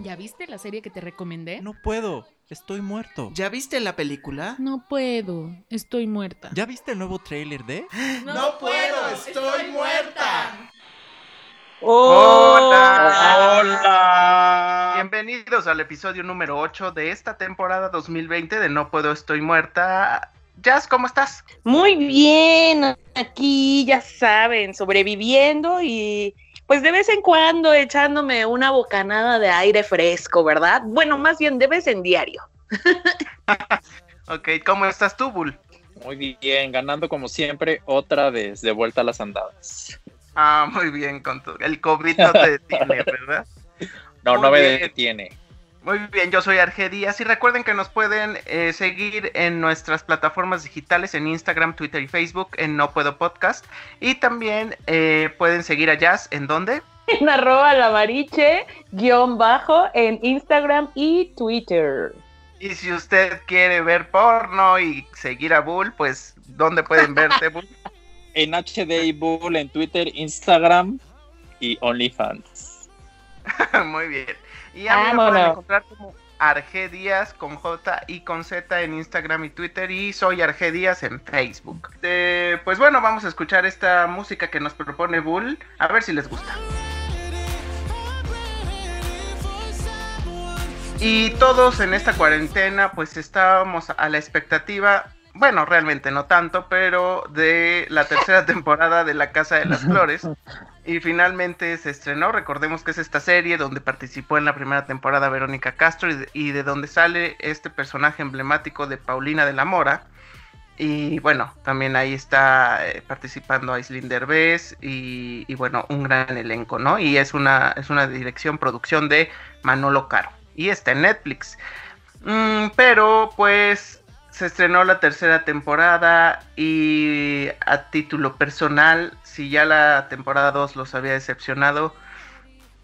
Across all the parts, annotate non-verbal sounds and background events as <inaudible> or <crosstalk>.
¿Ya viste la serie que te recomendé? No puedo, estoy muerto. ¿Ya viste la película? No puedo, estoy muerta. ¿Ya viste el nuevo tráiler de? <gasps> No, puedo, estoy muerta. Hola. Hola. Bienvenidos al episodio número 8 de esta temporada 2020 de No Puedo Estoy Muerta. Jazz, ¿cómo estás? Muy bien, aquí ya saben, sobreviviendo y pues de vez en cuando echándome una bocanada de aire fresco, ¿verdad? Bueno, más bien de vez en diario. <laughs> ok, ¿cómo estás tú, Bull? Muy bien, ganando como siempre, otra vez, de vuelta a las andadas. Ah, muy bien, con tu... el COVID no te detiene, <laughs> ¿verdad? No, no me detiene. Muy bien, yo soy Arge Díaz y recuerden que nos pueden eh, seguir en nuestras plataformas digitales en Instagram, Twitter y Facebook en No Puedo Podcast y también eh, pueden seguir a Jazz en dónde? En arroba lavariche guion bajo en Instagram y Twitter. Y si usted quiere ver porno y seguir a Bull, pues ¿dónde pueden verte Bull? <laughs> en HD Bull en Twitter, Instagram y OnlyFans. <laughs> Muy bien. Y a mí me pueden encontrar como Arge Díaz con J y con Z en Instagram y Twitter y soy Arge Díaz en Facebook. pues bueno, vamos a escuchar esta música que nos propone Bull, a ver si les gusta. Y todos en esta cuarentena pues estábamos a la expectativa bueno, realmente no tanto, pero de la tercera <laughs> temporada de La Casa de las Flores. Y finalmente se estrenó, recordemos que es esta serie donde participó en la primera temporada Verónica Castro y de, donde sale este personaje emblemático de Paulina de la Mora. Y bueno, también ahí está eh, participando Aislinn Derbez y, y, bueno, un gran elenco, ¿no? Y es una, es una dirección, producción de Manolo Caro. Y está en Netflix. Mm, pero pues se estrenó la tercera temporada y a título personal, si ya la temporada 2 los había decepcionado,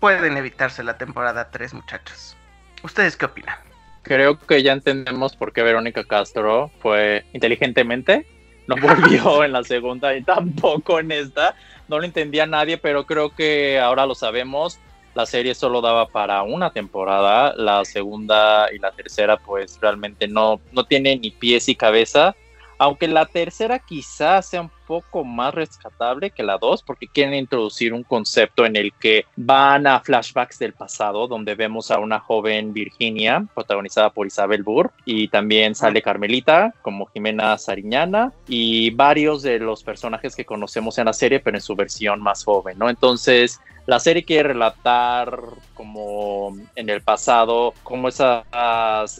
pueden evitarse la temporada 3, muchachos. ¿Ustedes qué opinan? Creo que ya entendemos por qué Verónica Castro fue inteligentemente, no volvió <laughs> en la segunda y tampoco en esta. No lo entendía nadie, pero creo que ahora lo sabemos la serie solo daba para una temporada, la segunda y la tercera pues realmente no, no tiene ni pies y cabeza, aunque la tercera quizás sea un poco más rescatable que la 2 porque quieren introducir un concepto en el que van a flashbacks del pasado donde vemos a una joven Virginia protagonizada por Isabel Burr y también sale Carmelita como Jimena Sariñana y varios de los personajes que conocemos en la serie pero en su versión más joven, ¿no? Entonces la serie quiere relatar como en el pasado, cómo esas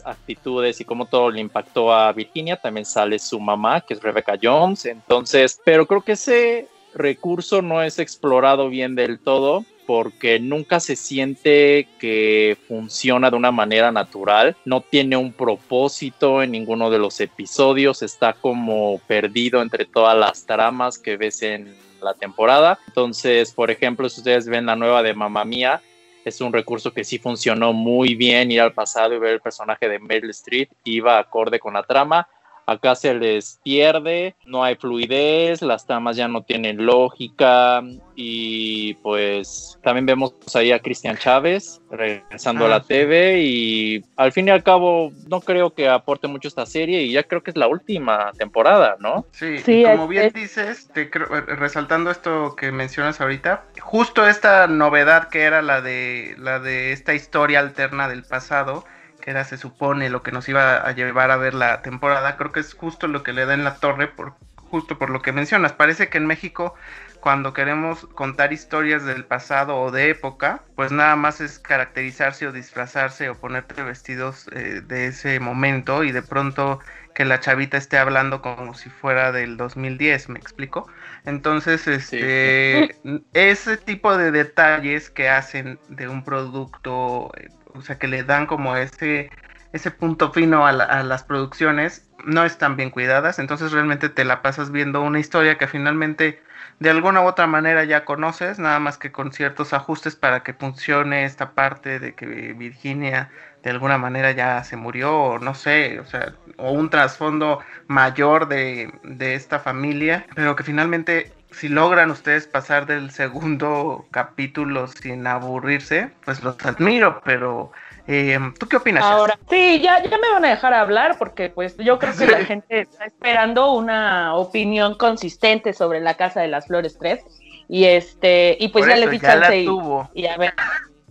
actitudes y cómo todo le impactó a Virginia. También sale su mamá, que es Rebecca Jones. Entonces, pero creo que ese recurso no es explorado bien del todo porque nunca se siente que funciona de una manera natural, no tiene un propósito en ninguno de los episodios, está como perdido entre todas las tramas que ves en la temporada. Entonces, por ejemplo, si ustedes ven la nueva de Mamma Mía, es un recurso que sí funcionó muy bien ir al pasado y ver el personaje de Meryl Streep, iba acorde con la trama acá se les pierde, no hay fluidez, las tramas ya no tienen lógica y pues también vemos ahí a Cristian Chávez regresando a la ah, TV y al fin y al cabo no creo que aporte mucho esta serie y ya creo que es la última temporada, ¿no? Sí, como bien dices, te resaltando esto que mencionas ahorita, justo esta novedad que era la de la de esta historia alterna del pasado que era se supone lo que nos iba a llevar a ver la temporada, creo que es justo lo que le da en la torre, por, justo por lo que mencionas. Parece que en México cuando queremos contar historias del pasado o de época, pues nada más es caracterizarse o disfrazarse o ponerte vestidos eh, de ese momento y de pronto que la chavita esté hablando como si fuera del 2010, ¿me explico? Entonces, este, <laughs> ese tipo de detalles que hacen de un producto eh, o sea, que le dan como ese, ese punto fino a, las producciones, no están bien cuidadas, entonces realmente te la pasas viendo una historia que finalmente de alguna u otra manera ya conoces, nada más que con ciertos ajustes para que funcione esta parte de que Virginia de alguna manera ya se murió, o no sé, o sea, o un trasfondo mayor de, de esta familia, pero que finalmente si logran ustedes pasar del segundo <laughs> capítulo sin aburrirse, pues los admiro, pero eh, ¿tú qué opinas? Ahora, sí, ya, ya me van a dejar hablar porque pues yo creo que la gente está esperando una opinión consistente sobre la Casa de las Flores 3 y este y pues Por ya le di chance y- y a ver. <laughs>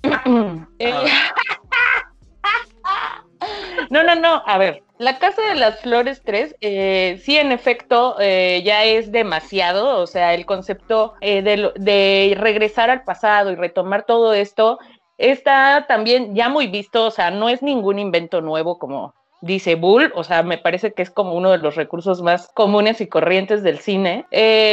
<laughs> Eh, No, no, no, a ver, la Casa de las Flores 3, eh, sí, en efecto, eh, ya es demasiado, o sea, el concepto eh, de, de regresar al pasado y retomar todo esto está también ya muy visto, o sea, no es ningún invento nuevo como dice Bull, o sea, me parece que es como uno de los recursos más comunes y corrientes del cine.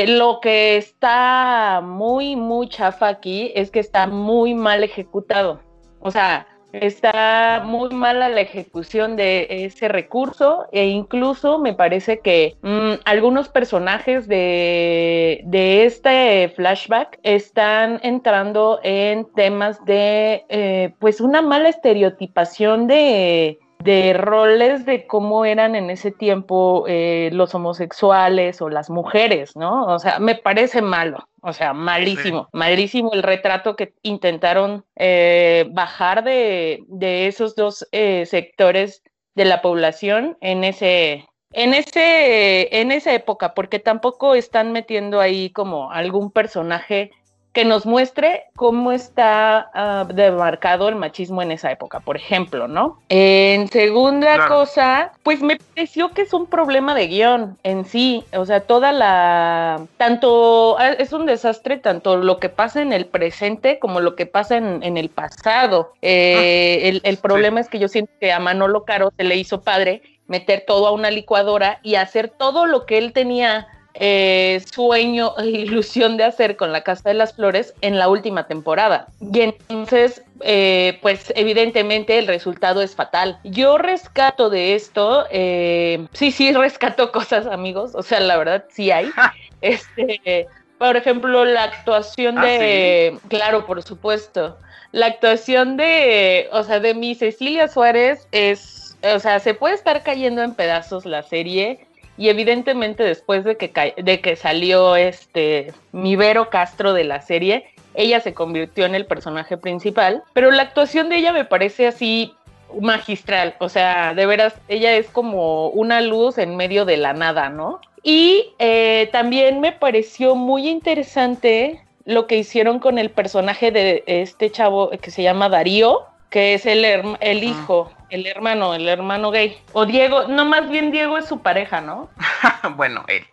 Lo que está muy, muy chafa aquí es que está muy mal ejecutado. O sea, está muy mala la ejecución de ese recurso e incluso me parece que mm, algunos personajes de, de este flashback están entrando en temas de eh, pues una mala estereotipación de de roles de cómo eran en ese tiempo eh, los homosexuales o las mujeres, ¿no? O sea, me parece malo, o sea, malísimo, malísimo el retrato que intentaron eh, bajar de, de esos dos eh, sectores de la población en ese... En, ese, en esa época, porque tampoco están metiendo ahí como algún personaje que nos muestre cómo está ah, demarcado el machismo en esa época, por ejemplo, ¿no? En segunda Claro. cosa, pues me pareció que es un problema de guion en sí, o sea, toda la, tanto, ah, es un desastre tanto lo que pasa en el presente como lo que pasa en, en el pasado. Eh, el, el problema es que yo siento que a Manolo Caro se le hizo padre meter todo a una licuadora y hacer todo lo que él tenía eh, sueño e ilusión de hacer con la Casa de las Flores en la última temporada. Y entonces, eh, pues evidentemente el resultado es fatal. Yo rescato de esto, eh, sí, sí, rescato <laughs> cosas, amigos, o sea, la verdad sí hay. <laughs> este, por ejemplo, la actuación Ah, de, claro, por supuesto, la actuación de, o sea, de mi Cecilia Suárez es, o sea, se puede estar cayendo en pedazos la serie y evidentemente después de que, de que salió este mi Vero Castro de la serie, ella se convirtió en el personaje principal, pero la actuación de ella me parece así magistral, o sea, de veras, ella es como una luz en medio de la nada, ¿no? Y eh, también me pareció muy interesante lo que hicieron con el personaje de este chavo que se llama Darío, que es el, el hijo, el hermano, el hermano gay. O Diego, no, más bien Diego es su pareja, ¿no? <laughs> bueno, él.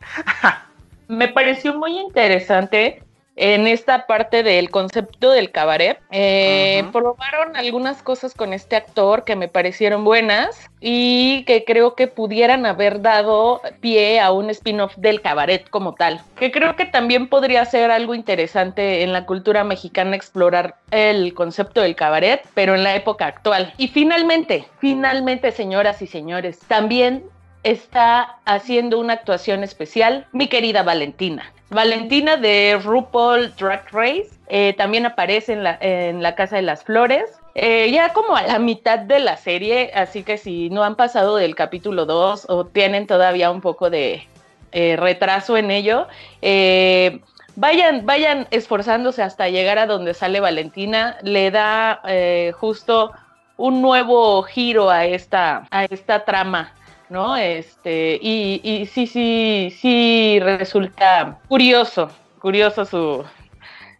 <laughs> me pareció muy interesante en esta parte del concepto del cabaret. Eh. Probaron algunas cosas con este actor que me parecieron buenas y que creo que pudieran haber dado pie a un spin-off del cabaret como tal. Que creo que también podría ser algo interesante en la cultura mexicana explorar el concepto del cabaret, pero en la época actual. Y finalmente, finalmente, señoras y señores, también está haciendo una actuación especial mi querida Valentina. Valentina de RuPaul Drag Race eh, también aparece en la, en la Casa de las Flores. eh, ya como a la mitad de la serie, así que si no han pasado del capítulo 2 o tienen todavía un poco de eh, retraso en ello, vayan, vayan esforzándose hasta llegar a donde sale Valentina, le da justo un nuevo giro a esta, a esta trama. ¿No? Este, y, y sí, sí, sí resulta curioso, curioso su,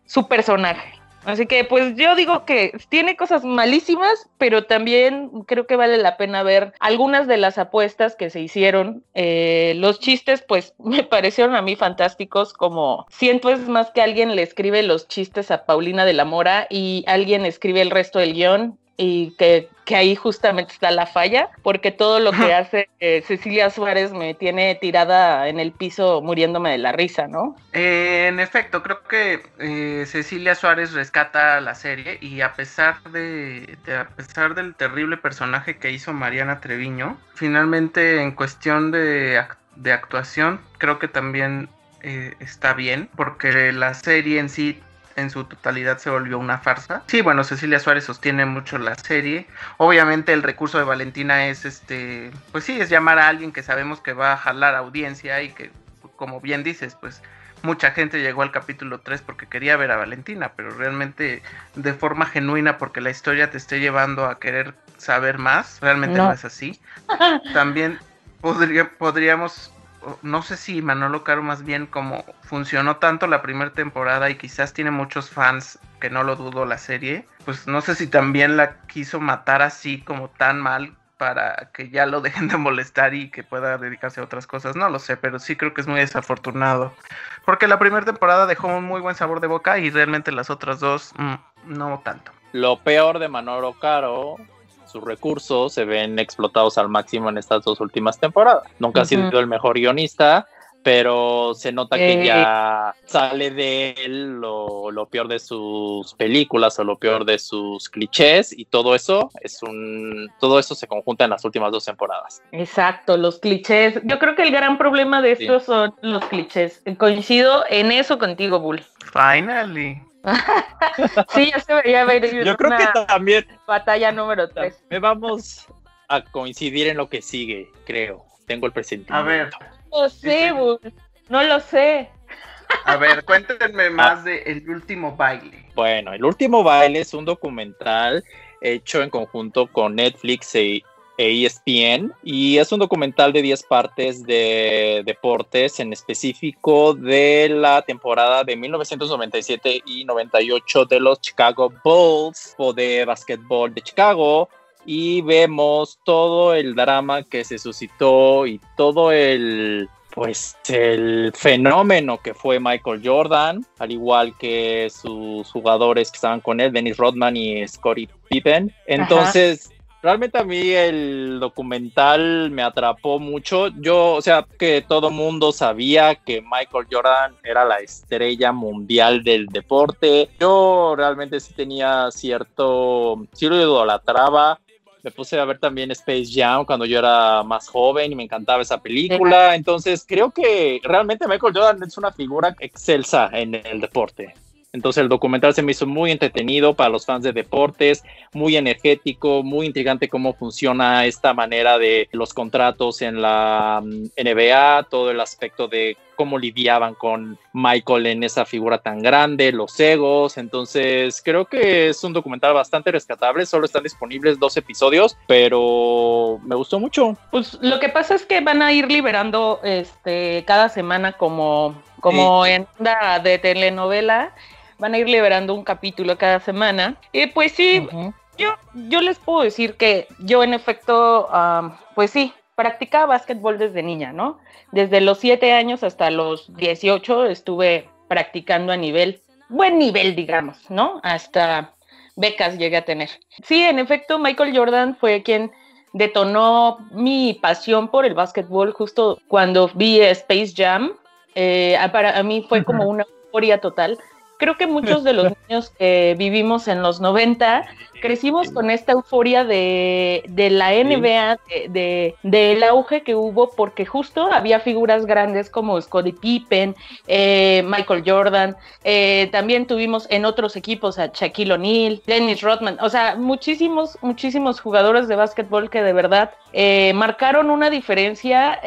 su personaje. Así que pues yo digo que tiene cosas malísimas, pero también creo que vale la pena ver algunas de las apuestas que se hicieron. Eh, los chistes pues <laughs> me parecieron a mí fantásticos, como siento es más que alguien le escribe los chistes a Paulina de la Mora y alguien escribe el resto del guion y que, que ahí justamente está la falla, porque todo lo que hace eh, Cecilia Suárez me tiene tirada en el piso muriéndome de la risa, ¿no? Eh, en efecto, creo que eh, Cecilia Suárez rescata la serie y a pesar de, de- a pesar del terrible personaje que hizo Mariana Treviño, finalmente en cuestión de, de actuación creo que también eh, está bien porque la serie en sí en su totalidad se volvió una farsa. Sí, bueno, Cecilia Suárez sostiene mucho la serie. Obviamente el recurso de Valentina es este, pues sí, es llamar a alguien que sabemos que va a jalar audiencia y que, como bien dices, pues mucha gente llegó al capítulo 3 porque quería ver a Valentina, pero realmente de forma genuina porque la historia te esté llevando a querer saber más, realmente no, No. es así. También podría, podríamos, no sé si Manolo Caro más bien como funcionó tanto la primera temporada y quizás tiene muchos fans que no lo dudo la serie, pues no sé si también la quiso matar así como tan mal para que ya lo <laughs> dejen de molestar y que pueda dedicarse a otras cosas, no lo sé, pero sí creo que es muy desafortunado, porque la primera temporada dejó un muy buen sabor de boca y realmente las otras dos mm, no tanto. Lo peor de Manolo Caro, sus recursos se ven explotados al máximo en estas dos últimas temporadas. Nunca ha sido el mejor guionista, pero se nota que Eh. ya sale de él lo, lo peor de sus películas o lo peor de sus clichés y todo eso es un todo eso se conjunta en las últimas dos temporadas. Exacto, los clichés. Yo creo que el gran problema de Sí. estos son los clichés. Coincido en eso contigo, Bull. Finally. <laughs> Sí, ya se veía venir Yo creo que también batalla número 3. me vamos a coincidir en lo que sigue, creo. Tengo el presentimiento. A ver, No sé. No lo sé. a ver, cuéntenme más de El último baile. Bueno, El último baile es un documental hecho en conjunto con Netflix e ESPN y es un documental de 10 partes de deportes, en específico de la temporada de 1997 y 98 de los Chicago Bulls o de básquetbol de Chicago y vemos todo el drama que se suscitó y todo el pues el fenómeno que fue Michael Jordan, al igual que sus jugadores que estaban con él, Dennis Rodman y Scottie Pippen. Entonces, realmente a mí el documental me atrapó mucho. Yo, o sea, que todo mundo sabía que Michael Jordan era la estrella mundial del deporte. Yo realmente sí tenía cierto, sí lo idolatraba. Me puse a ver también Space Jam cuando yo era más joven y me encantaba esa película. Entonces creo que realmente Michael Jordan es una figura excelsa en el deporte. Entonces el documental se me hizo muy entretenido para los fans de deportes, muy energético, muy intrigante cómo funciona esta manera de los contratos en la mm, NBA, todo el aspecto de cómo lidiaban con Michael en esa figura tan grande, los egos. Entonces creo que es un documental bastante rescatable, solo están disponibles dos episodios, pero me gustó mucho. Pues lo que pasa es que van a ir liberando este cada semana como, como en onda de telenovela. Van a ir liberando un capítulo cada semana. Y pues sí, yo, yo les puedo decir que yo en efecto, pues sí, practicaba básquetbol desde niña, ¿no? Desde los 7 años hasta los 18 estuve practicando a nivel, buen nivel, digamos, ¿no? Hasta becas llegué a tener. Sí, en efecto, Michael Jordan fue quien detonó mi pasión por el básquetbol justo cuando vi Space Jam. Eh, para a mí fue como una euforia total. Creo que muchos de los <laughs> niños que vivimos en los 90 crecimos con esta euforia de, de la NBA, de, de- del auge que hubo, porque justo había figuras grandes como Scottie Pippen, eh, Michael Jordan, eh, también tuvimos en otros equipos a Shaquille O'Neal, Dennis Rodman, o sea, muchísimos, muchísimos jugadores de básquetbol que de verdad eh, marcaron una diferencia.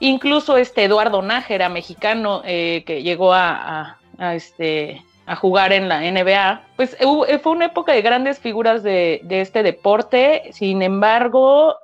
Incluso este Eduardo Nájera, mexicano, eh, que llegó a- a, este a jugar en la NBA, pues hubo- fue una época de grandes figuras de, de este deporte. Sin embargo,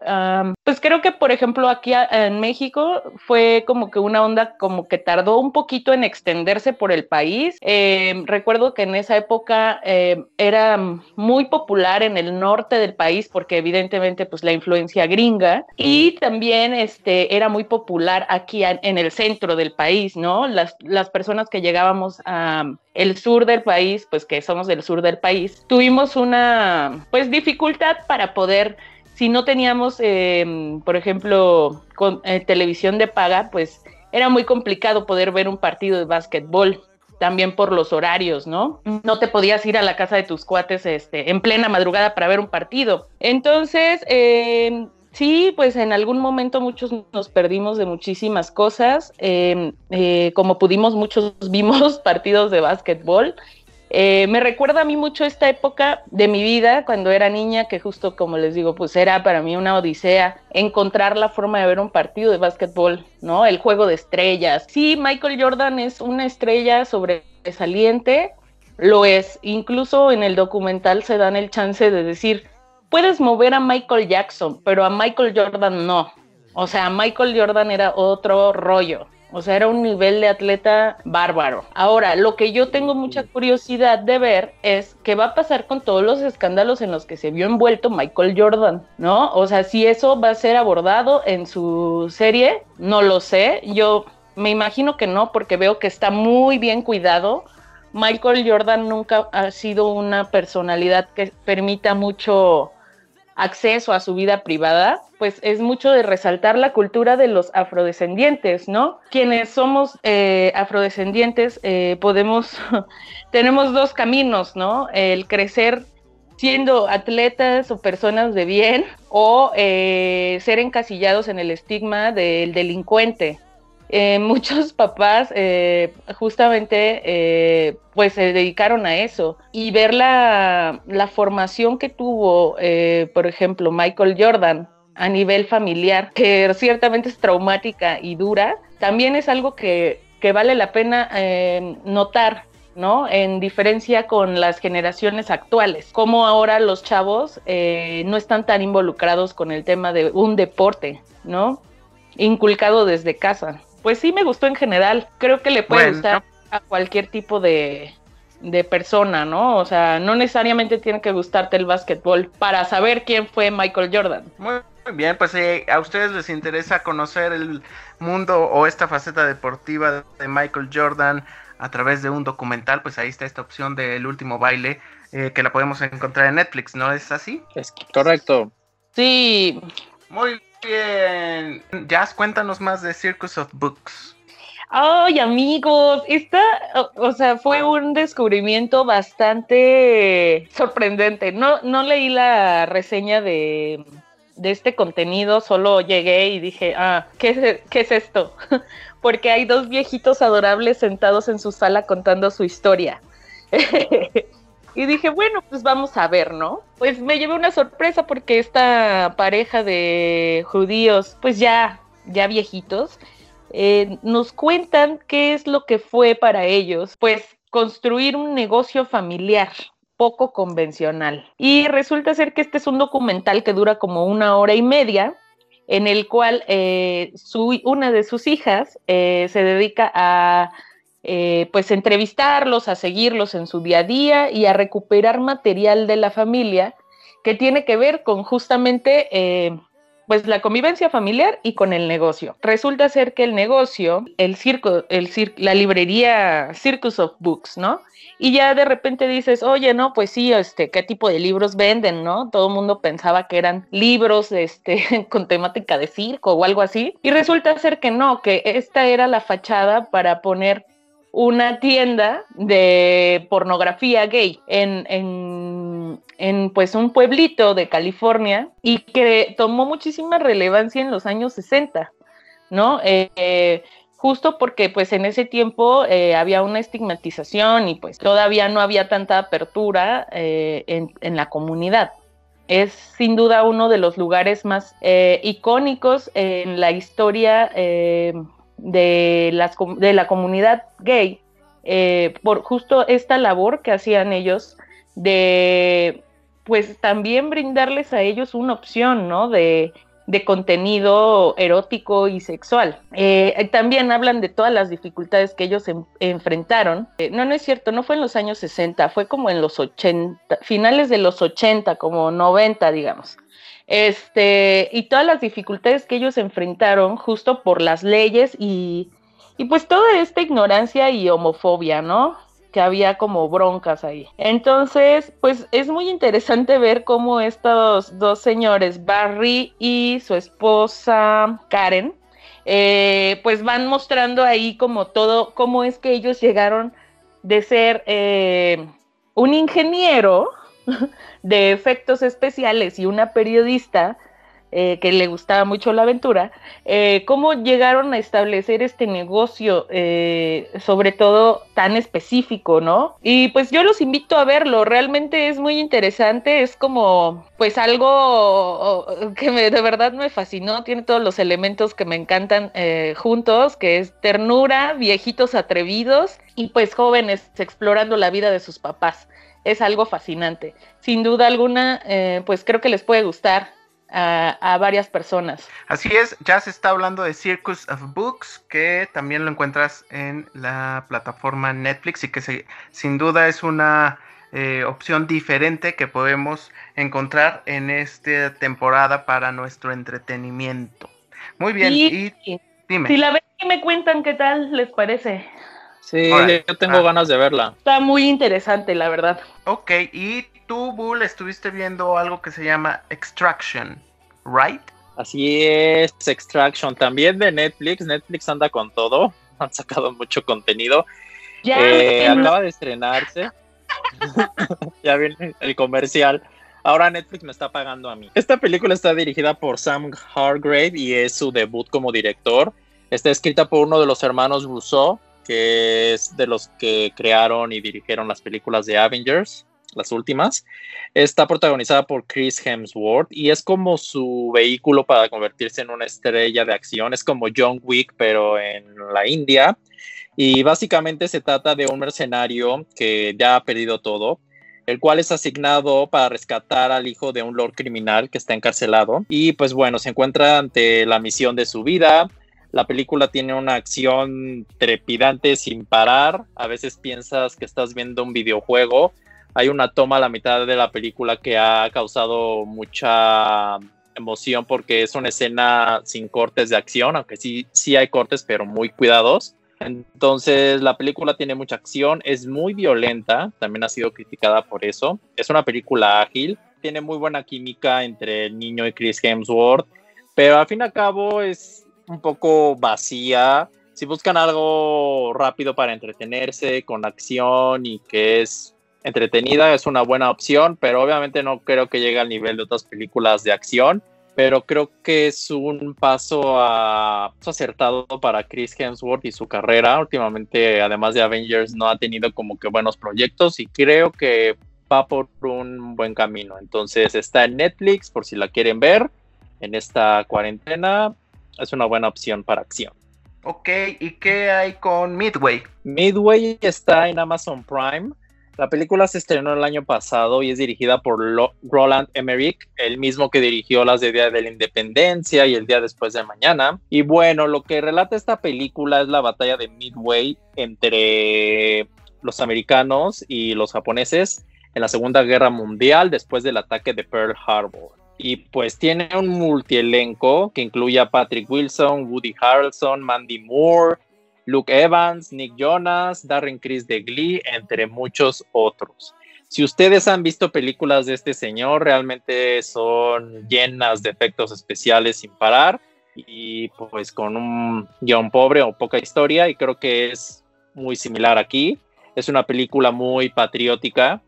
pues creo que, por ejemplo, aquí a- en México fue como que una onda como que tardó un poquito en extenderse por el país. Eh, recuerdo que en esa época eh, era muy popular en el norte del país porque evidentemente pues la influencia gringa y también este era muy popular aquí en el centro del país, ¿no? Las, las personas que llegábamos a el sur del país, pues que somos del sur del país, tuvimos una pues dificultad para poder si no teníamos, eh, por ejemplo, con, eh, televisión de paga, pues era muy complicado poder ver un partido de básquetbol también por los horarios, ¿no? No te podías ir a la casa de tus cuates este, en plena madrugada para ver un partido. Entonces, eh, sí, pues en algún momento muchos nos perdimos de muchísimas cosas. Eh, eh, como pudimos, muchos <laughs> vimos partidos de básquetbol. Eh, me recuerda a mí mucho esta época de mi vida cuando era niña, que justo como les digo, pues era para mí una odisea encontrar la forma de ver un partido de básquetbol, ¿no? El juego de estrellas. Sí, Michael Jordan es una estrella sobresaliente, lo es. Incluso en el documental se dan el chance de decir, puedes mover a Michael Jackson, pero a Michael Jordan no. O sea, Michael Jordan era otro rollo. O sea, era un nivel de atleta bárbaro. Ahora, lo que yo tengo mucha curiosidad de ver es qué va a pasar con todos los escándalos en los que se vio envuelto Michael Jordan, ¿no? O sea, si eso va a ser abordado en su serie, no lo sé. Yo me imagino que no, porque veo que está muy bien cuidado. Michael Jordan nunca ha sido una personalidad que permita mucho acceso a su vida privada, pues es mucho de resaltar la cultura de los afrodescendientes, ¿no? Quienes somos eh, afrodescendientes eh, podemos, <laughs> tenemos dos caminos, ¿no? El crecer siendo atletas o personas de bien o eh, ser encasillados en el estigma del delincuente, eh, muchos papás eh, justamente eh, pues se dedicaron a eso y ver la, la formación que tuvo, por ejemplo, Michael Jordan a nivel familiar, que ciertamente es traumática y dura, también es algo que, que vale la pena notar. ¿no? En diferencia con las generaciones actuales, como ahora los chavos no están tan involucrados con el tema de un deporte, ¿no? Inculcado desde casa pues sí me gustó en general. Creo que le puede gustar a cualquier tipo de, persona, ¿no? O sea, no necesariamente tiene que gustarte el básquetbol para saber quién fue Michael Jordan. Muy bien, pues si a ustedes les interesa conocer el mundo o esta faceta deportiva de Michael Jordan a través de un documental, pues ahí está esta opción del último baile eh, que la podemos encontrar en Netflix, ¿no es así? Es correcto. Sí. Muy bien. Jazz, cuéntanos más de Circus of Books. Ay, amigos, esta, o, sea, fue un descubrimiento bastante sorprendente. No, no leí la reseña de, este contenido, solo llegué y dije, ah, ¿qué ¿qué es esto? <laughs> Porque hay dos viejitos adorables sentados en su sala contando su historia. <laughs> Y dije, bueno, pues vamos a ver, ¿no? Pues me llevé una sorpresa porque esta pareja de judíos, pues ya, ya viejitos, eh, nos cuentan qué es lo que fue para ellos, pues construir un negocio familiar poco convencional. Y resulta ser que este es un documental que dura como una hora y media, en el cual eh, su, una de sus hijas eh, se dedica a eh, pues entrevistarlos, a seguirlos en su día a día y a recuperar material de la familia que tiene que ver con justamente eh, pues la convivencia familiar y con el negocio. Resulta ser que el negocio, el circo, el la librería Circus of Books, ¿no? Y ya de repente dices, oye, no, pues sí, este, ¿qué tipo de libros venden, no? Todo el mundo pensaba que eran libros, este, <laughs> con temática de circo o algo así. Y resulta ser que no, que esta era la fachada para poner una tienda de pornografía gay en, en, pues un pueblito de California y que tomó muchísima relevancia en los años 60, ¿no? Eh, justo porque pues en ese tiempo eh, había una estigmatización y pues todavía no había tanta apertura eh, en, en, la comunidad. Es sin duda uno de los lugares más icónicos en la historia de, las, de la comunidad gay eh, por justo esta labor que hacían ellos de pues también brindarles a ellos una opción, ¿no? De, de contenido erótico y sexual. Eh, también hablan de todas las dificultades que ellos enfrentaron. Eh, no, no es cierto, no fue en los años 60, fue como en los 80, finales de los 80, como 90, digamos. Este, y todas las dificultades que ellos enfrentaron justo por las leyes y, y pues toda esta ignorancia y homofobia, ¿no? que había como broncas ahí. Entonces, pues es muy interesante ver cómo estos dos señores, Barry y su esposa Karen, eh, pues van mostrando ahí como todo, cómo es que ellos llegaron de ser eh, un ingeniero <laughs> de efectos especiales y una periodista eh, que le gustaba mucho la aventura, eh, cómo llegaron a establecer este negocio, eh, sobre todo tan específico, ¿no? Y pues yo los invito a verlo, realmente es muy interesante, es como pues algo que de verdad me fascinó, tiene todos los elementos que me encantan juntos, que es ternura, viejitos atrevidos y pues jóvenes explorando la vida de sus papás. Es algo fascinante. Sin duda alguna, pues creo que les puede gustar a, varias personas. Así es, ya se está hablando de Circus of Books, que también lo encuentras en la plataforma Netflix y que sin duda es una eh, opción diferente que podemos encontrar en esta temporada para nuestro entretenimiento. Muy bien, y, dime. Si la ven y me cuentan qué tal les parece. Sí, yo tengo ah. ganas de verla. Está muy interesante, la verdad. Ok, y tú, Bull, estuviste viendo algo que se llama Extraction, ¿right? Así es, Extraction, también de Netflix. Netflix anda con todo, <laughs> han sacado mucho contenido. Ya, eh, acaba de estrenarse. <laughs> ya viene el comercial. Ahora Netflix me está pagando a mí. Esta película está dirigida por Sam Hargrave y es su debut como director. Está escrita por uno de los hermanos Rousseau, que es de los que crearon y dirigieron las películas de Avengers las últimas. Está protagonizada por Chris Hemsworth y es como su vehículo para convertirse en una estrella de acción. Es como John Wick, pero en la India. Y básicamente se trata de un mercenario que ya ha perdido todo, el cual es asignado para rescatar al hijo de un lord criminal que está encarcelado. Y pues bueno, se encuentra ante la misión de su vida. La película tiene una acción trepidante sin parar. A veces piensas que estás viendo un videojuego hay una toma a la mitad de la película que ha causado mucha emoción porque es una escena sin cortes de acción, aunque sí, sí hay cortes, pero muy cuidados. Entonces, la película tiene mucha acción, es muy violenta, también ha sido criticada por eso. Es una película ágil, tiene muy buena química entre el niño y Chris Hemsworth, pero al fin y al cabo es un poco vacía. Si buscan algo rápido para entretenerse, con acción y que es entretenida, es una buena opción, pero obviamente no creo que llegue al nivel de otras películas de acción. Pero creo que es un paso acertado para Chris Hemsworth y su carrera. Últimamente, además de Avengers, no ha tenido como que buenos proyectos y creo que va por un buen camino. Entonces está en Netflix por si la quieren ver en esta cuarentena. Es una buena opción para acción. Ok, ¿y qué hay con Midway? Midway está en Amazon Prime. La película se estrenó el año pasado y es dirigida por Roland Emmerich, el mismo que dirigió las de Día de la Independencia y el Día Después de Mañana. Y bueno, lo que relata esta película es la batalla de Midway entre los americanos y los japoneses en la Segunda Guerra Mundial después del ataque de Pearl Harbor. Y pues tiene un multielenco que incluye a Patrick Wilson, Woody Harrelson, Mandy Moore, Luke Evans, Nick Jonas, Darren Chris de Glee, entre muchos otros. Si ustedes han visto películas de este señor, realmente son llenas de efectos especiales sin parar y pues con un guion pobre o poca historia y creo que es muy similar aquí. Es una película muy patriótica,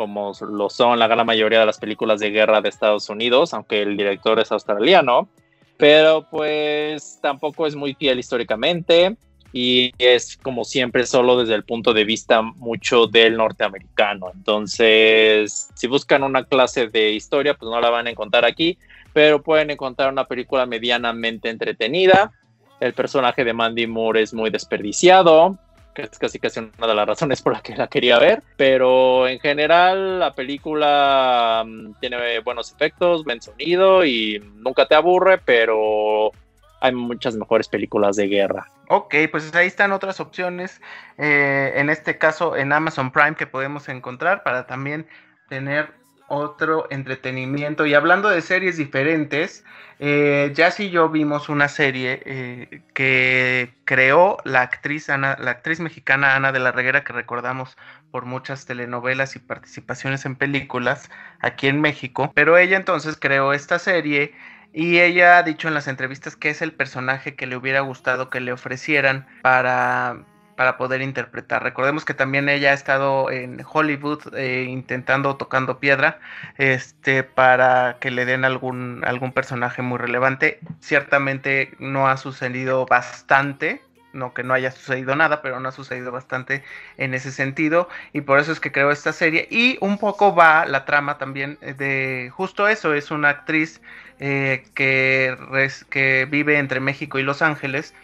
como lo son la gran mayoría de las películas de guerra de Estados Unidos, aunque el director es australiano, pero pues tampoco es muy fiel históricamente y es como siempre solo desde el punto de vista mucho del norteamericano. Entonces, si buscan una clase de historia, pues no la van a encontrar aquí, pero pueden encontrar una película medianamente entretenida. El personaje de Mandy Moore es muy desperdiciado, que es casi casi una de las razones por las que la quería ver, pero en general la película mm, tiene buenos efectos, buen sonido y nunca te aburre, pero hay muchas mejores películas de guerra. Ok, pues ahí están otras opciones, eh, en este caso en Amazon Prime que podemos encontrar para también tener otro entretenimiento. Y hablando de series diferentes, eh, y yo vimos una serie eh, que creó la actriz, Ana, la actriz mexicana Ana de la Reguera, que recordamos por muchas telenovelas y participaciones en películas aquí en México. Pero ella entonces creó esta serie y ella ha dicho en las entrevistas que es el personaje que le hubiera gustado que le ofrecieran para, para poder interpretar. Recordemos que también ella ha estado en Hollywood eh, intentando tocando piedra este, para que le den algún, algún personaje muy relevante. Ciertamente no ha sucedido bastante, no que no haya sucedido nada, pero no ha sucedido bastante en ese sentido y por eso es que creo esta serie y un poco va la trama también de justo eso, es una actriz eh, que, que vive entre México y Los Ángeles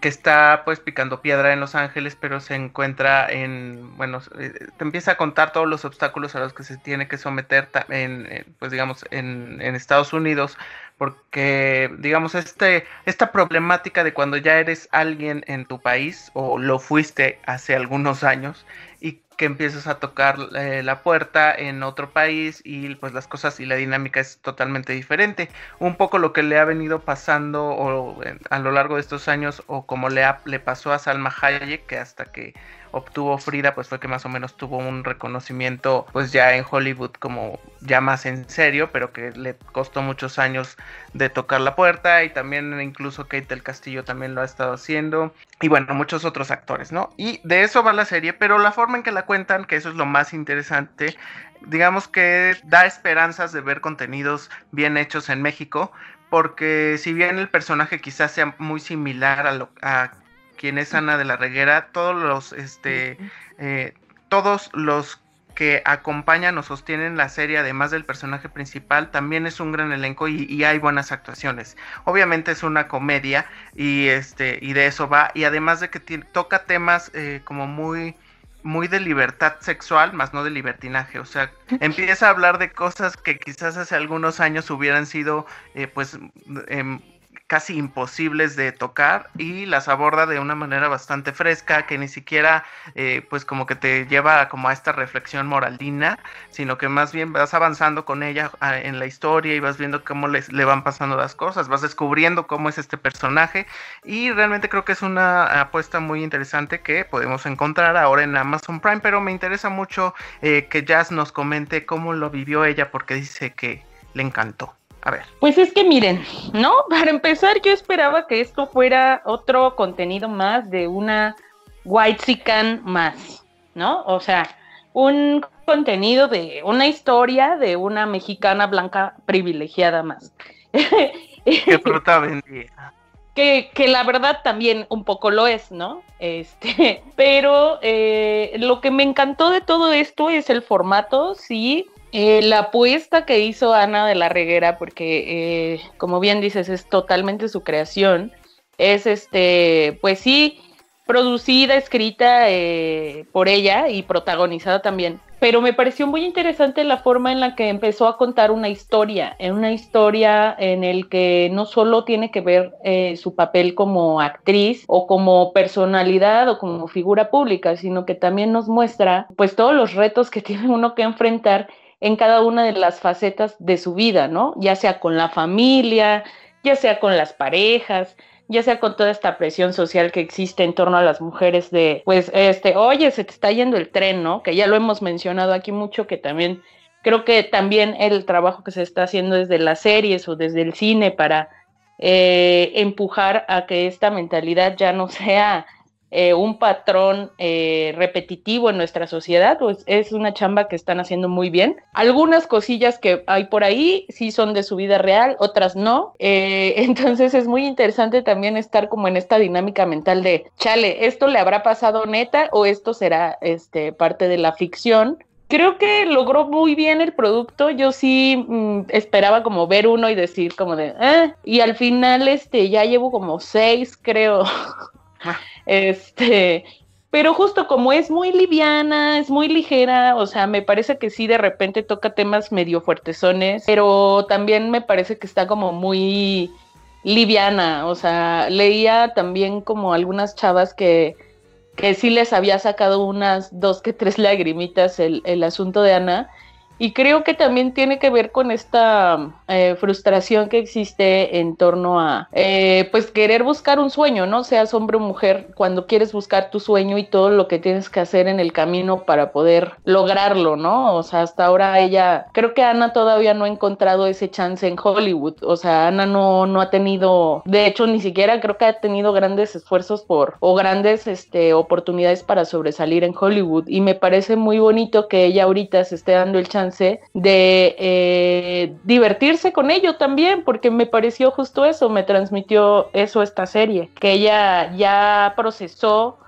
que está pues picando piedra en Los Ángeles, pero se encuentra en, bueno, eh, te empieza a contar todos los obstáculos a los que se tiene que someter en, pues digamos, en, en Estados Unidos porque digamos este esta problemática de cuando ya eres alguien en tu país o lo fuiste hace algunos años y que empiezas a tocar eh, la puerta en otro país y pues las cosas y la dinámica es totalmente diferente. Un poco lo que le ha venido pasando o, a lo largo de estos años o como le, le pasó a Salma Hayek que hasta que obtuvo Frida, pues fue que más o menos tuvo un reconocimiento, pues ya en Hollywood como ya más en serio, pero que le costó muchos años de tocar la puerta y también incluso Kate del Castillo también lo ha estado haciendo y bueno, muchos otros actores, ¿no? Y de eso va la serie, pero la forma en que la cuentan, que eso es lo más interesante, digamos que da esperanzas de ver contenidos bien hechos en México, porque si bien el personaje quizás sea muy similar a, lo, a quien es Ana de la Reguera, todos los, este, eh, todos los que acompañan o sostienen la serie, además del personaje principal, también es un gran elenco y, hay buenas actuaciones. Obviamente es una comedia y este y de eso va y además de que toca temas eh, como muy muy de libertad sexual, más no de libertinaje. O sea, <laughs> empieza a hablar de cosas que quizás hace algunos años hubieran sido, eh, pues, em, casi imposibles de tocar y las aborda de una manera bastante fresca que ni siquiera eh, pues como que te lleva como a esta reflexión moralina sino que más bien vas avanzando con ella ah, en la historia y vas viendo cómo les, le van pasando las cosas vas descubriendo cómo es este personaje y realmente creo que es una apuesta muy interesante que podemos encontrar ahora en Amazon Prime pero me interesa mucho eh, que Jazz nos comente cómo lo vivió ella porque dice que le encantó a ver. Pues es que miren, ¿no? <laughs> Para empezar, yo esperaba que esto fuera otro contenido más de una White Sican más, ¿no? O sea, un contenido de una historia de una mexicana blanca privilegiada más. <laughs> que fruta vendía. Que, que, la verdad también un poco lo es, ¿no? Este, <laughs> pero eh, lo que me encantó de todo esto es el formato, sí, eh, la apuesta que hizo Ana de la Reguera, porque eh, como bien dices, es totalmente su creación, es este, pues sí, producida, escrita eh, por ella y protagonizada también. Pero me pareció muy interesante la forma en la que empezó a contar una historia, en una historia en el que no solo tiene que ver su papel como actriz o como personalidad o como figura pública, sino que también nos muestra pues todos los retos que <laughs> tiene uno que enfrentar en cada una de las facetas de su vida, ¿no? Ya sea con la familia, ya sea con las parejas, ya sea con toda esta presión social que existe en torno a las mujeres de, pues, este, oye, se te está yendo el tren, ¿no? Que ya lo hemos mencionado aquí mucho, que también creo que también el trabajo que se está haciendo desde las series o desde el cine para eh, empujar a que esta mentalidad ya no <laughs> sea eh, un patrón eh, repetitivo en nuestra sociedad, pues es una chamba que están haciendo muy bien. Algunas cosillas que hay por ahí sí son de su vida real, otras no. Eh, <laughs> entonces es muy interesante también estar como en esta dinámica mental de, chale, ¿esto le habrá pasado neta o esto será este, parte de la ficción? creo que logró muy bien el producto. Yo sí mm, esperaba como ver uno y decir como de, eh, y al final este ya llevo como seis, creo. <laughs> Este, pero justo como es muy liviana, es muy ligera, o sea, me parece que sí de repente toca temas medio fuertezones, pero también me parece que está como muy liviana, o sea, leía también como algunas chavas que, que sí les había sacado unas dos que tres lagrimitas el, el asunto de Ana, Y creo que también tiene que ver con esta eh, frustración que existe en torno a, eh, pues, querer buscar un sueño, ¿no? Seas hombre o mujer, cuando quieres buscar tu sueño y todo lo que tienes que hacer en el camino para poder lograrlo, ¿no? O sea, hasta ahora ella, creo que Ana todavía no ha encontrado ese chance en Hollywood. O sea, Ana no, no ha tenido, de hecho, ni siquiera creo que ha tenido grandes esfuerzos por, o grandes este, oportunidades para sobresalir en Hollywood. Y me parece muy bonito que ella ahorita se esté dando el chance de eh, divertirse con ello también, porque me pareció justo eso, me transmitió eso esta serie, que ella ya procesó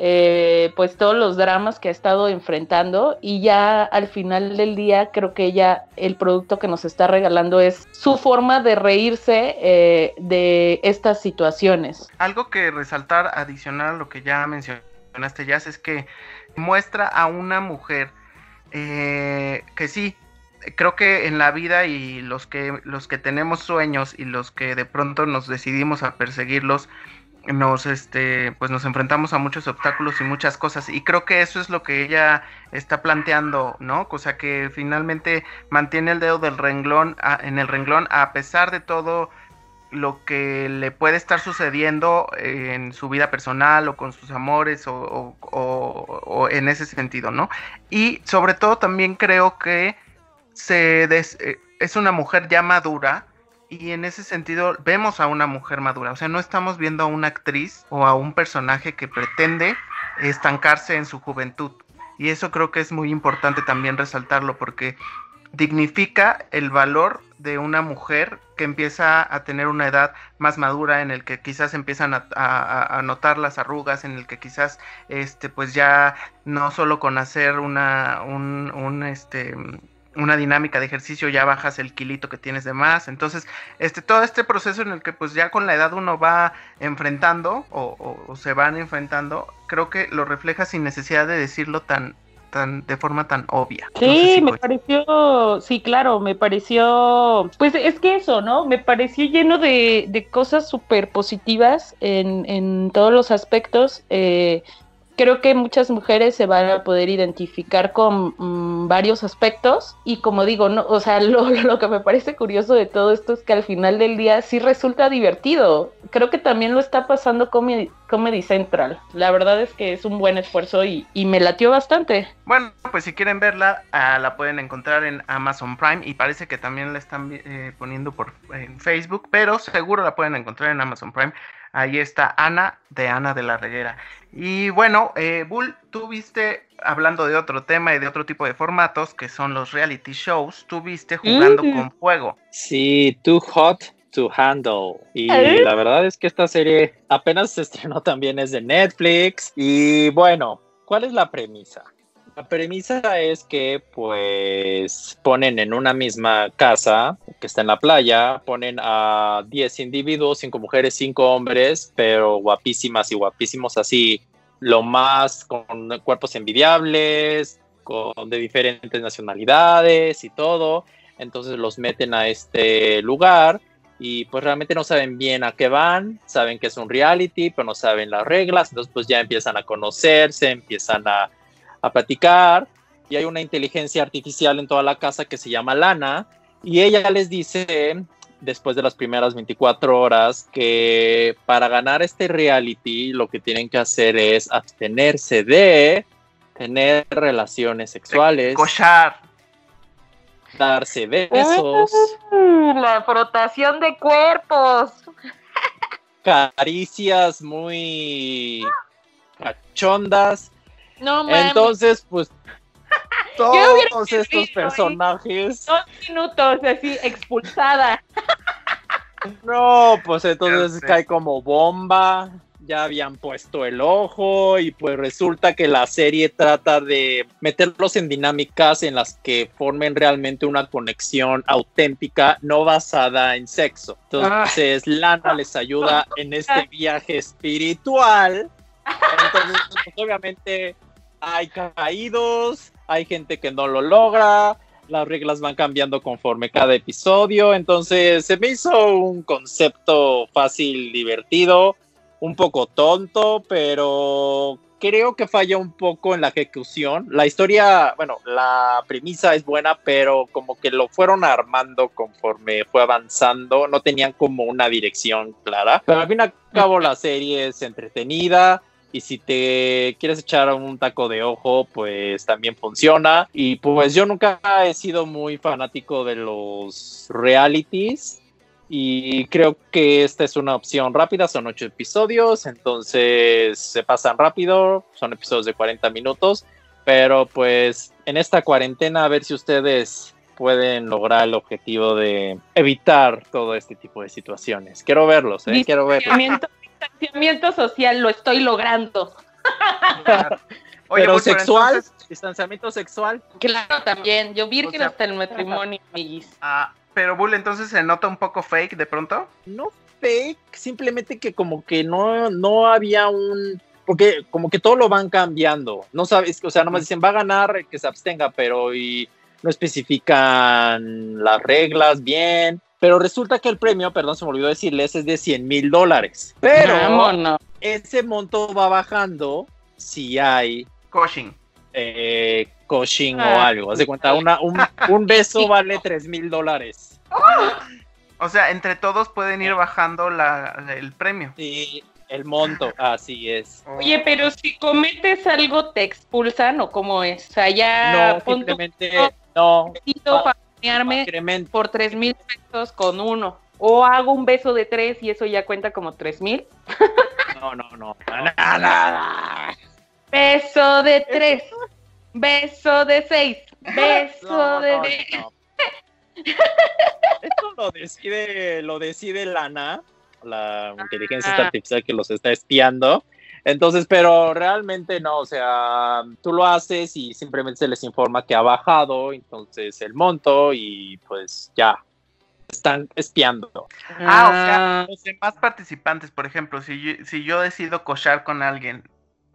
eh, pues todos los dramas que ha estado enfrentando y ya al final del día creo que ella el producto que nos está regalando es su forma de reírse eh, de estas situaciones. Algo que resaltar adicional a lo que ya mencionaste Jazz es que muestra a una mujer eh, que sí, creo que en la vida y los que, los que tenemos sueños y los que de pronto nos decidimos a perseguirlos, nos este pues nos enfrentamos a muchos obstáculos y muchas cosas. Y creo que eso es lo que ella está planteando no cosa que finalmente mantiene el dedo del renglón en el renglón a pesar de todo lo que le puede estar sucediendo en su vida personal o con sus amores o, en ese sentido, ¿no? Y sobre todo también creo que se eh, es una mujer ya madura y en ese sentido vemos a una mujer madura, o sea, no estamos viendo a una actriz o a un personaje que pretende estancarse en su juventud. Y eso creo que es muy importante también resaltarlo porque dignifica el valor de una mujer que empieza a tener una edad más madura en el que quizás empiezan a, notar las arrugas, en el que quizás este pues ya no solo con hacer una un, este una dinámica de ejercicio ya bajas el kilito que tienes de más. Entonces este todo este proceso en el que pues ya con la edad uno va enfrentando o se van enfrentando creo que lo refleja sin necesidad de decirlo tan tan de forma tan obvia. Sí, me pareció, sí, claro, me pareció, pues es que eso, ¿no? Me pareció lleno de, de cosas súper positivas en, en todos los aspectos. Eh, creo que muchas mujeres se van a poder identificar con mm, varios aspectos y como digo, no, o sea, <laughs> lo, lo, que me parece curioso de todo esto es que al final del día sí resulta divertido. Creo que también lo está pasando Comedy, Comedy Central. La verdad es que es un buen esfuerzo y, y me latió bastante. Bueno, pues si quieren verla, uh, la pueden encontrar en Amazon Prime y parece que también la están eh, poniendo por en Facebook, pero seguro la pueden encontrar en Amazon Prime. Ahí está Ana de Ana de la Reguera. Y bueno, eh, Bull, tú viste, hablando de otro tema y de otro tipo de formatos, que son los reality shows, tú viste jugando mm. con fuego. Sí, Too Hot to Handle. Y la verdad es que esta serie apenas se estrenó también, es de Netflix. Y bueno, ¿cuál es la premisa? La premisa es que pues ponen en una misma casa que está en la playa, ponen a 10 individuos, 5 mujeres, 5 hombres, pero guapísimas y guapísimos así, lo más con cuerpos envidiables, con de diferentes nacionalidades y todo. Entonces los meten a este lugar y pues realmente no saben bien a qué van, saben que es un reality, pero no saben las reglas, entonces pues ya empiezan a conocerse, empiezan a a platicar y hay una inteligencia artificial en toda la casa que se llama Lana y ella les dice después de las primeras 24 horas que para ganar este reality lo que tienen que hacer es abstenerse de tener relaciones sexuales, cochar, darse besos, mm, la frotación de cuerpos, caricias muy cachondas entonces, pues <laughs> todos estos personajes. Dos minutos así, expulsada. <laughs> No, pues entonces cae como bomba. Ya habían puesto el ojo y pues resulta que la serie trata de meterlos en dinámicas en las que formen realmente una conexión auténtica, no basada en sexo. Entonces Lana les ayuda en este <laughs> viaje espiritual. Entonces, pues, obviamente hay caídos, hay gente que no lo logra, las reglas van cambiando conforme cada episodio, entonces se me hizo un concepto fácil, divertido, un poco tonto, pero creo que falla un poco en la ejecución. La historia, bueno, la premisa es buena, pero como que lo fueron armando conforme fue avanzando, no tenían como una dirección clara. Pero al fin y al cabo la serie es entretenida. Y si te quieres echar un taco de ojo, pues también funciona. Y pues yo nunca he sido muy fanático de los realities y creo que esta es una opción rápida, son ocho episodios, entonces se pasan rápido, son episodios de 40 minutos, pero pues en esta cuarentena a ver si ustedes pueden lograr el objetivo de evitar todo este tipo de situaciones. Quiero verlos, ¿eh? quiero verlos. Distanciamiento, social, lo estoy logrando. <laughs> Oye, pero sexual, entonces, distanciamiento sexual. Claro, también. Yo virgen O sea, hasta el matrimonio, amiguis. ah, pero Bull, entonces se nota un poco fake de pronto. no fake, simplemente que como que no, no había un... Porque como que todo lo van cambiando. No sabes, o sea, nomás dicen, va a ganar que se abstenga, pero y no especifican las reglas bien. Pero resulta que el premio, perdón, se me olvidó decirles, es de 100 mil dólares. Pero Vámonos. ese monto va bajando si hay Coaching. eh, coaching o Ah. algo. Haz de cuenta, una, un, un <laughs> beso vale 3 mil dólares. O sea, entre todos pueden ir bajando la, el premio. Sí, el monto, así es. Oye, pero si cometes algo, ¿te expulsan o cómo es? O sea, ya no, simplemente no. besito Ah, para Incremento. por tres mil pesos con uno. O hago un beso de tres y eso ya cuenta como tres mil. No, no, no. Nada, nada. Beso de tres. Beso de seis. Beso No, de no. <laughs> Esto lo decide, lo decide Lana, la inteligencia Ah. artificial que los está espiando. Entonces, pero realmente no, o sea, tú lo haces y simplemente se les informa que ha bajado, entonces el monto y pues ya, están espiando. Ah, o sea, los demás participantes, por ejemplo, si yo, si yo decido cochar con alguien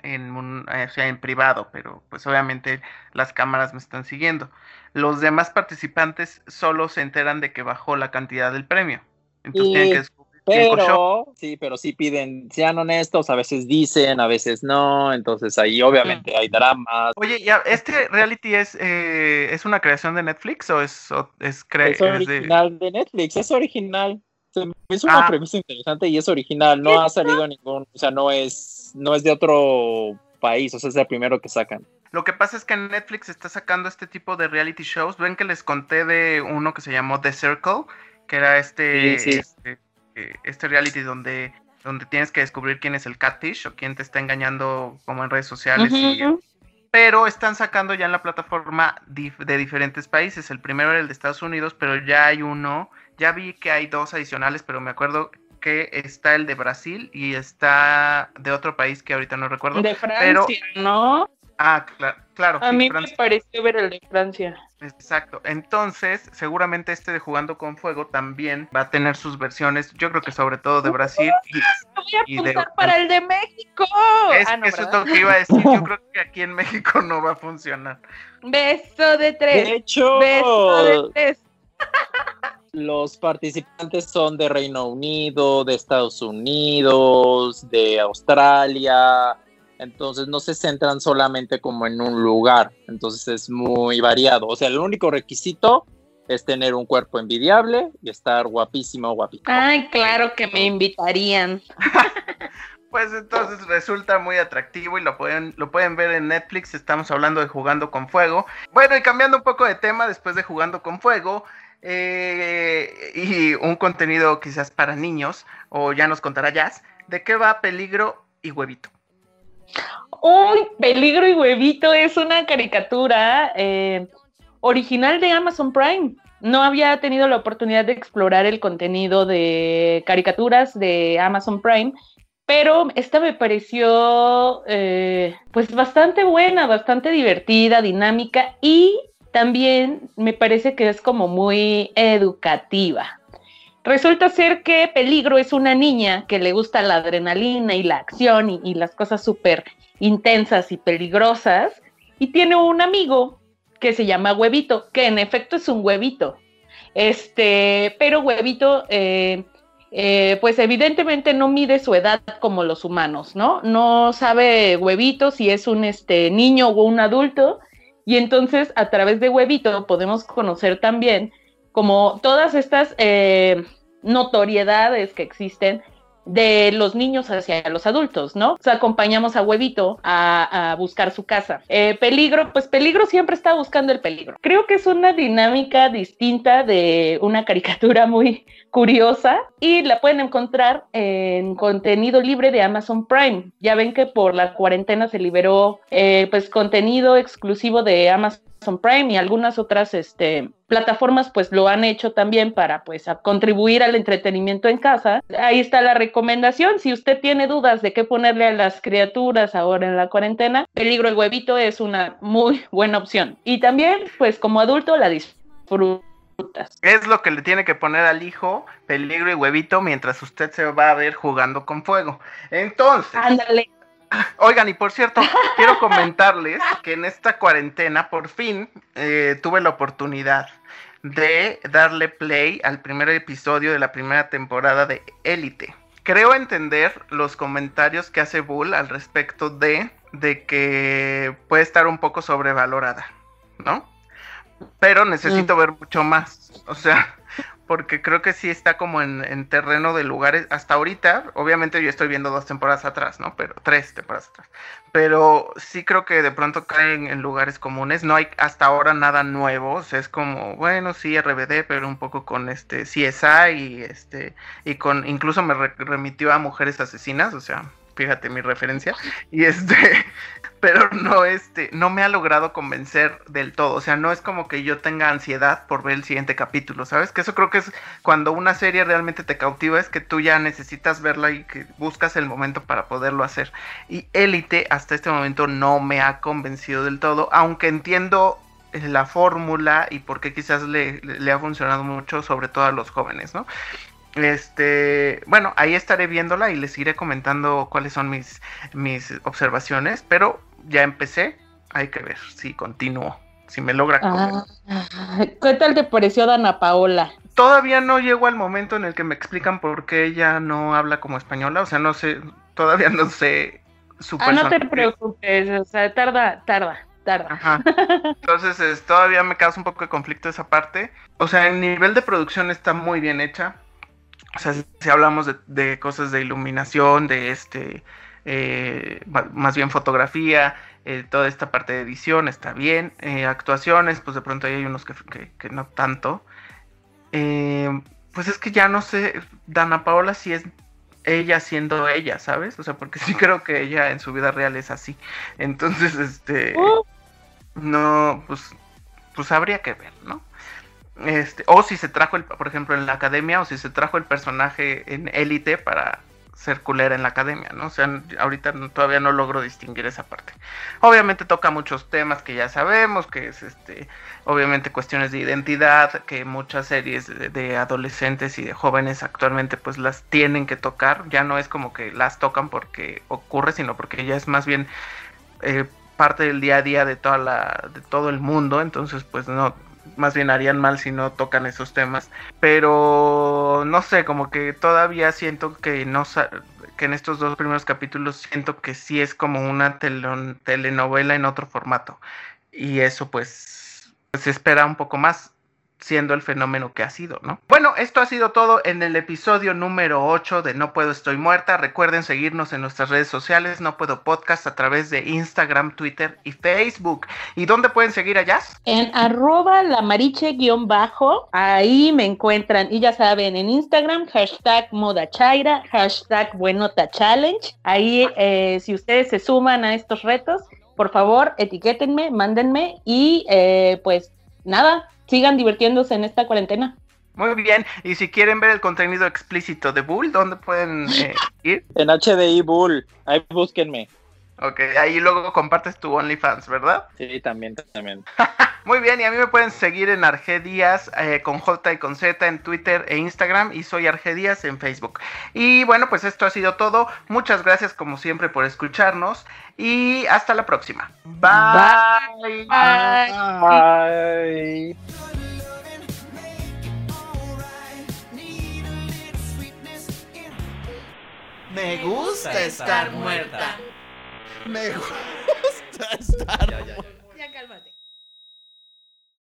en un, eh, o sea, en privado, pero pues obviamente las cámaras me están siguiendo. Los demás participantes solo se enteran de que bajó la cantidad del premio. Entonces tienen que descubrir. Pero, sí, pero sí piden, sean honestos, a veces dicen, a veces no, entonces ahí obviamente hay dramas. Oye, ya, ¿este reality es, eh, es una creación de Netflix o es, o es, cre- Es de- original de Netflix, es original. Se me hizo una Ah. premisa interesante y es original, no ha salido ningún, o sea, no es, no es de otro país, o sea, es el primero que sacan. Lo que pasa es que Netflix está sacando este tipo de reality shows. Ven que les conté de uno que se llamó The Circle, que era este, Sí, sí. este, eh, este reality donde, donde tienes que descubrir quién es el catfish o quién te está engañando como en redes sociales. y- pero están sacando ya en la plataforma de diferentes países. El primero era el de Estados Unidos, pero ya hay uno. Ya vi que hay dos adicionales, pero me acuerdo que está el de Brasil y está de otro país que ahorita no recuerdo. De Francia, ¿no? Ah, cla- claro. A sí, mí Francia. me pareció ver el de Francia. Exacto. Entonces, seguramente este de Jugando con Fuego también va a tener sus versiones, yo creo que sobre todo de Brasil. Y Voy a Y de- apuntar para el de México. es, Ah, no, eso es ¿verdad? lo que iba a decir. Yo <laughs> creo que aquí en México no va a funcionar. Beso de De tres. hecho, Beso de tres. <laughs> los participantes son de Reino Unido, de Estados Unidos, de Australia, entonces no se centran solamente como en un lugar, entonces es muy variado. O sea, el único requisito es tener un cuerpo envidiable y estar guapísimo o guapito. Ay, claro que me invitarían. <laughs> Pues entonces resulta muy atractivo y lo pueden, lo pueden ver en Netflix. Estamos hablando de Jugando con Fuego. Bueno, y cambiando un poco de tema después de Jugando con Fuego. Eh, y un contenido quizás para niños, o ya nos contará Jazz, ¿de qué va Peligro y Huevito? Uy, Peligro y Huevito es una caricatura eh, original de Amazon Prime. No había tenido la oportunidad de explorar el contenido de caricaturas de Amazon Prime, pero esta me pareció eh, pues bastante buena, bastante divertida, dinámica y también me parece que es como muy educativa. Resulta ser que Peligro es una niña que le gusta la adrenalina y la acción y, las cosas súper intensas y peligrosas y tiene un amigo que se llama Huevito, que en efecto es un huevito. Este, pero Huevito eh, eh, pues evidentemente no mide su edad como los humanos, ¿no? No sabe huevito si es un este, niño o un adulto, y entonces a través de huevito podemos conocer también como todas estas eh, notoriedades que existen de los niños hacia los adultos, ¿no? O sea, acompañamos a Huevito a, buscar su casa. Eh, peligro, pues peligro siempre está buscando el peligro. Creo que es una dinámica distinta de una caricatura <laughs> muy curiosa y la pueden encontrar en contenido libre de Amazon Prime. Ya ven que por la cuarentena se liberó eh, pues contenido exclusivo de Amazon Prime y algunas otras este, plataformas pues lo han hecho también para pues contribuir al entretenimiento en casa. Ahí está la recomendación. Si usted tiene dudas de qué ponerle a las criaturas ahora en la cuarentena, Peligro el huevito es una muy buena opción. Y también pues como adulto la disfrutas. Es lo que le tiene que poner al hijo, peligro y huevito, mientras usted se va a ver jugando con fuego. Entonces. Ándale. Oigan, y por cierto, <laughs> quiero comentarles que en esta cuarentena por fin eh, tuve la oportunidad de darle play al primer episodio de la primera temporada de Élite. Creo entender los comentarios que hace Bull al respecto de, de que puede estar un poco sobrevalorada, ¿no? Pero necesito mm. ver mucho más. O sea, porque creo que sí está como en, terreno de lugares. Hasta ahorita, obviamente yo estoy viendo dos temporadas atrás, ¿no? Pero tres temporadas atrás. Pero sí creo que de pronto caen en lugares comunes. No hay hasta ahora nada nuevo. O sea, es como, bueno, sí, RBD, pero un poco con este CSI y este. Y con. Incluso me remitió a mujeres asesinas. O sea, fíjate mi referencia. Y este, <laughs> pero no, este, no me ha logrado convencer del todo. O sea, no es como que yo tenga ansiedad por ver el siguiente capítulo, ¿sabes? Que eso creo que es cuando una serie realmente te cautiva, es que tú ya necesitas verla y que buscas el momento para poderlo hacer. Y Élite hasta este momento no me ha convencido del todo, aunque entiendo la fórmula y por qué quizás le, le, ha funcionado mucho, sobre todo a los jóvenes, ¿no? Este, bueno, ahí estaré viéndola y les iré comentando cuáles son mis, mis observaciones, pero ya empecé, hay que ver si continúo, si me logra ah, ¿Qué tal te pareció Dana Paola? Todavía no llego al momento en el que me explican por qué ella no habla como española, o sea, no sé, todavía no sé su Ah, no te preocupes, o sea, tarda, tarda. Tarda. Entonces todavía me causa un poco de conflicto esa parte. O sea, el nivel de producción está muy bien hecha. O sea, si hablamos de, cosas de iluminación, de este, eh, más bien fotografía, eh, toda esta parte de edición está bien. Eh, actuaciones, pues de pronto hay unos que, no tanto. pues es que ya no sé, Dana Paola si es ella siendo ella, ¿sabes? O sea, porque sí creo que ella en su vida real es así. Entonces, este, uh. no, pues, pues habría que ver, ¿no? Este, o si se trajo, el, por ejemplo, en la academia, o si se trajo el personaje en élite para ser culera en la academia, ¿no? O sea, ahorita todavía no logro distinguir esa parte. Obviamente toca muchos temas que ya sabemos, que es este, obviamente cuestiones de identidad, que muchas series de, adolescentes y de jóvenes actualmente pues las tienen que tocar, ya no es como que las tocan porque ocurre, sino porque ya es más bien eh, parte del día a día de toda la, de todo el mundo, entonces pues no, más bien harían mal si no tocan esos temas. Pero no sé, como que todavía siento que no que en estos dos primeros capítulos siento que sí es como una telenovela en otro formato. Y eso pues se espera un poco más siendo el fenómeno que ha sido, ¿no? Bueno, esto ha sido todo en el episodio número 8 de No Puedo Estoy Muerta. Recuerden seguirnos en nuestras redes sociales, No Puedo Podcast, a través de Instagram, Twitter y Facebook. ¿Y dónde pueden seguir a Jazz? En arroba lamariche-bajo, ahí me encuentran. Y ya saben, en Instagram, hashtag moda chaira, hashtag buenota challenge. Ahí, eh, si ustedes se suman a estos retos, por favor, etiquétenme, mándenme y eh, pues nada, sigan divirtiéndose en esta cuarentena. Muy bien, y si quieren ver el contenido explícito de Bull, ¿dónde pueden eh, ir? <laughs> En HDI Bull, ahí búsquenme. Ok, ahí luego compartes tu OnlyFans, ¿verdad? Sí, también, también. <laughs> Muy bien, y a mí me pueden seguir en Arge Díaz eh, con J y con Z en Twitter e Instagram y soy Arge Díaz en Facebook. Y bueno, pues esto ha sido todo. Muchas gracias como siempre por escucharnos y hasta la próxima. Bye. Bye. Me gusta estar muerta. Me gusta estar.